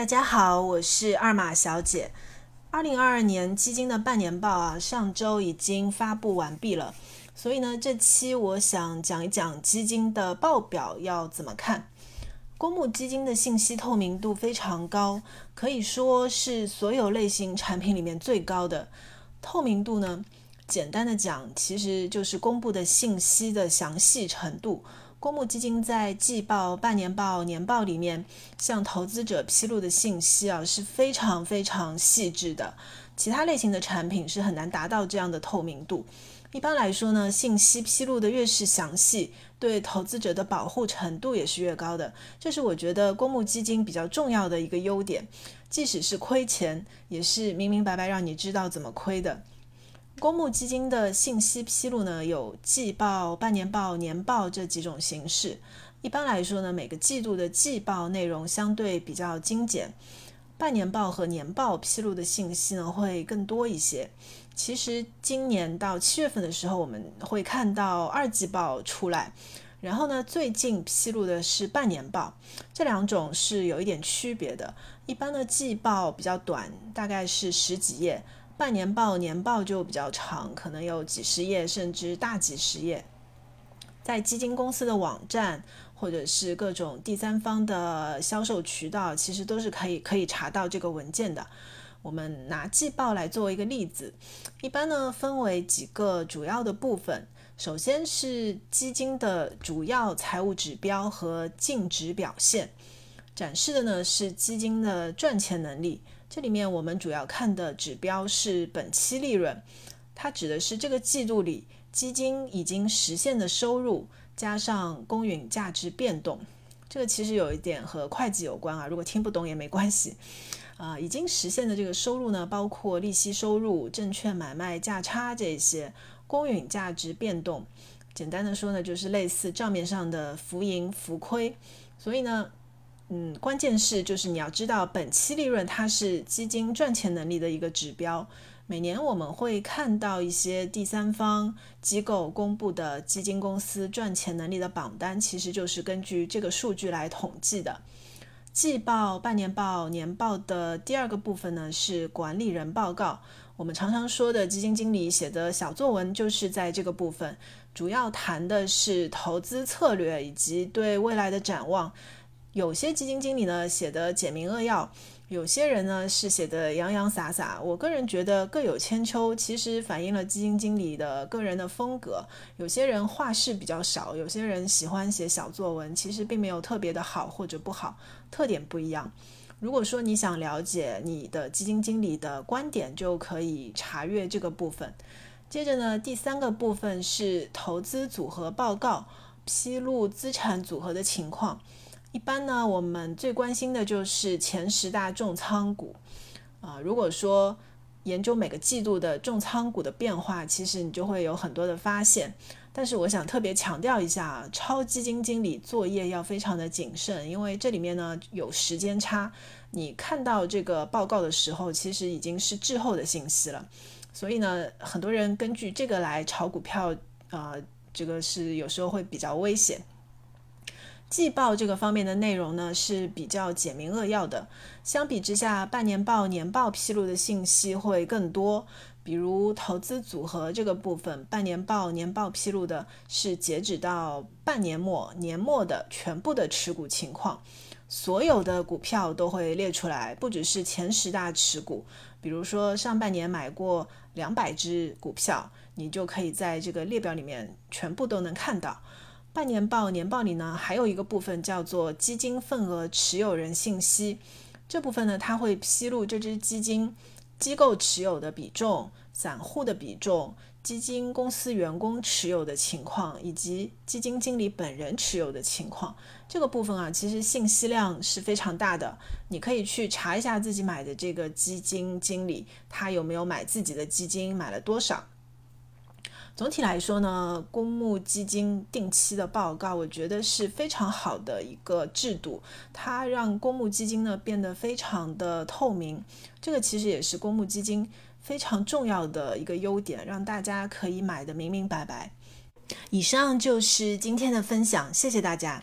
大家好，我是二马小姐。二零二二年基金的半年报啊，上周已经发布完毕了，所以呢，这期我想讲一讲基金的报表要怎么看。公募基金的信息透明度非常高，可以说是所有类型产品里面最高的。透明度呢，简单的讲，其实就是公布的信息的详细程度。公募基金在季报、半年报、年报里面向投资者披露的信息啊是非常非常细致的，其他类型的产品是很难达到这样的透明度。一般来说呢，信息披露的越是详细，对投资者的保护程度也是越高的。这是我觉得公募基金比较重要的一个优点，即使是亏钱，也是明明白白让你知道怎么亏的。公募基金的信息披露呢，有季报、半年报、年报这几种形式。一般来说呢，每个季度的季报内容相对比较精简，半年报和年报披露的信息呢会更多一些。其实今年到七月份的时候，我们会看到二季报出来，然后呢，最近披露的是半年报，这两种是有一点区别的。一般的季报比较短，大概是十几页。半年报、年报就比较长，可能有几十页甚至大几十页。在基金公司的网站或者是各种第三方的销售渠道，其实都是可以可以查到这个文件的。我们拿季报来作为一个例子，一般呢分为几个主要的部分。首先是基金的主要财务指标和净值表现，展示的呢是基金的赚钱能力。这里面我们主要看的指标是本期利润，它指的是这个季度里基金已经实现的收入加上公允价值变动。这个其实有一点和会计有关啊，如果听不懂也没关系。啊，已经实现的这个收入呢，包括利息收入、证券买卖价差这些。公允价值变动，简单的说呢，就是类似账面上的浮盈浮亏。所以呢。嗯，关键是就是你要知道本期利润它是基金赚钱能力的一个指标。每年我们会看到一些第三方机构公布的基金公司赚钱能力的榜单，其实就是根据这个数据来统计的。季报、半年报、年报的第二个部分呢是管理人报告。我们常常说的基金经理写的小作文就是在这个部分，主要谈的是投资策略以及对未来的展望。有些基金经理呢写的简明扼要，有些人呢是写的洋洋洒洒。我个人觉得各有千秋，其实反映了基金经理的个人的风格。有些人话事比较少，有些人喜欢写小作文，其实并没有特别的好或者不好，特点不一样。如果说你想了解你的基金经理的观点，就可以查阅这个部分。接着呢，第三个部分是投资组合报告，披露资产组合的情况。一般呢，我们最关心的就是前十大重仓股啊。如果说研究每个季度的重仓股的变化，其实你就会有很多的发现。但是我想特别强调一下，超基金经理作业要非常的谨慎，因为这里面呢有时间差。你看到这个报告的时候，其实已经是滞后的信息了。所以呢，很多人根据这个来炒股票，呃，这个是有时候会比较危险。季报这个方面的内容呢是比较简明扼要的，相比之下，半年报、年报披露的信息会更多。比如投资组合这个部分，半年报、年报披露的是截止到半年末、年末的全部的持股情况，所有的股票都会列出来，不只是前十大持股。比如说上半年买过两百只股票，你就可以在这个列表里面全部都能看到。半年报、年报里呢，还有一个部分叫做基金份额持有人信息。这部分呢，它会披露这只基金机构持有的比重、散户的比重、基金公司员工持有的情况，以及基金经理本人持有的情况。这个部分啊，其实信息量是非常大的。你可以去查一下自己买的这个基金经理，他有没有买自己的基金，买了多少。总体来说呢，公募基金定期的报告，我觉得是非常好的一个制度，它让公募基金呢变得非常的透明，这个其实也是公募基金非常重要的一个优点，让大家可以买的明明白白。以上就是今天的分享，谢谢大家。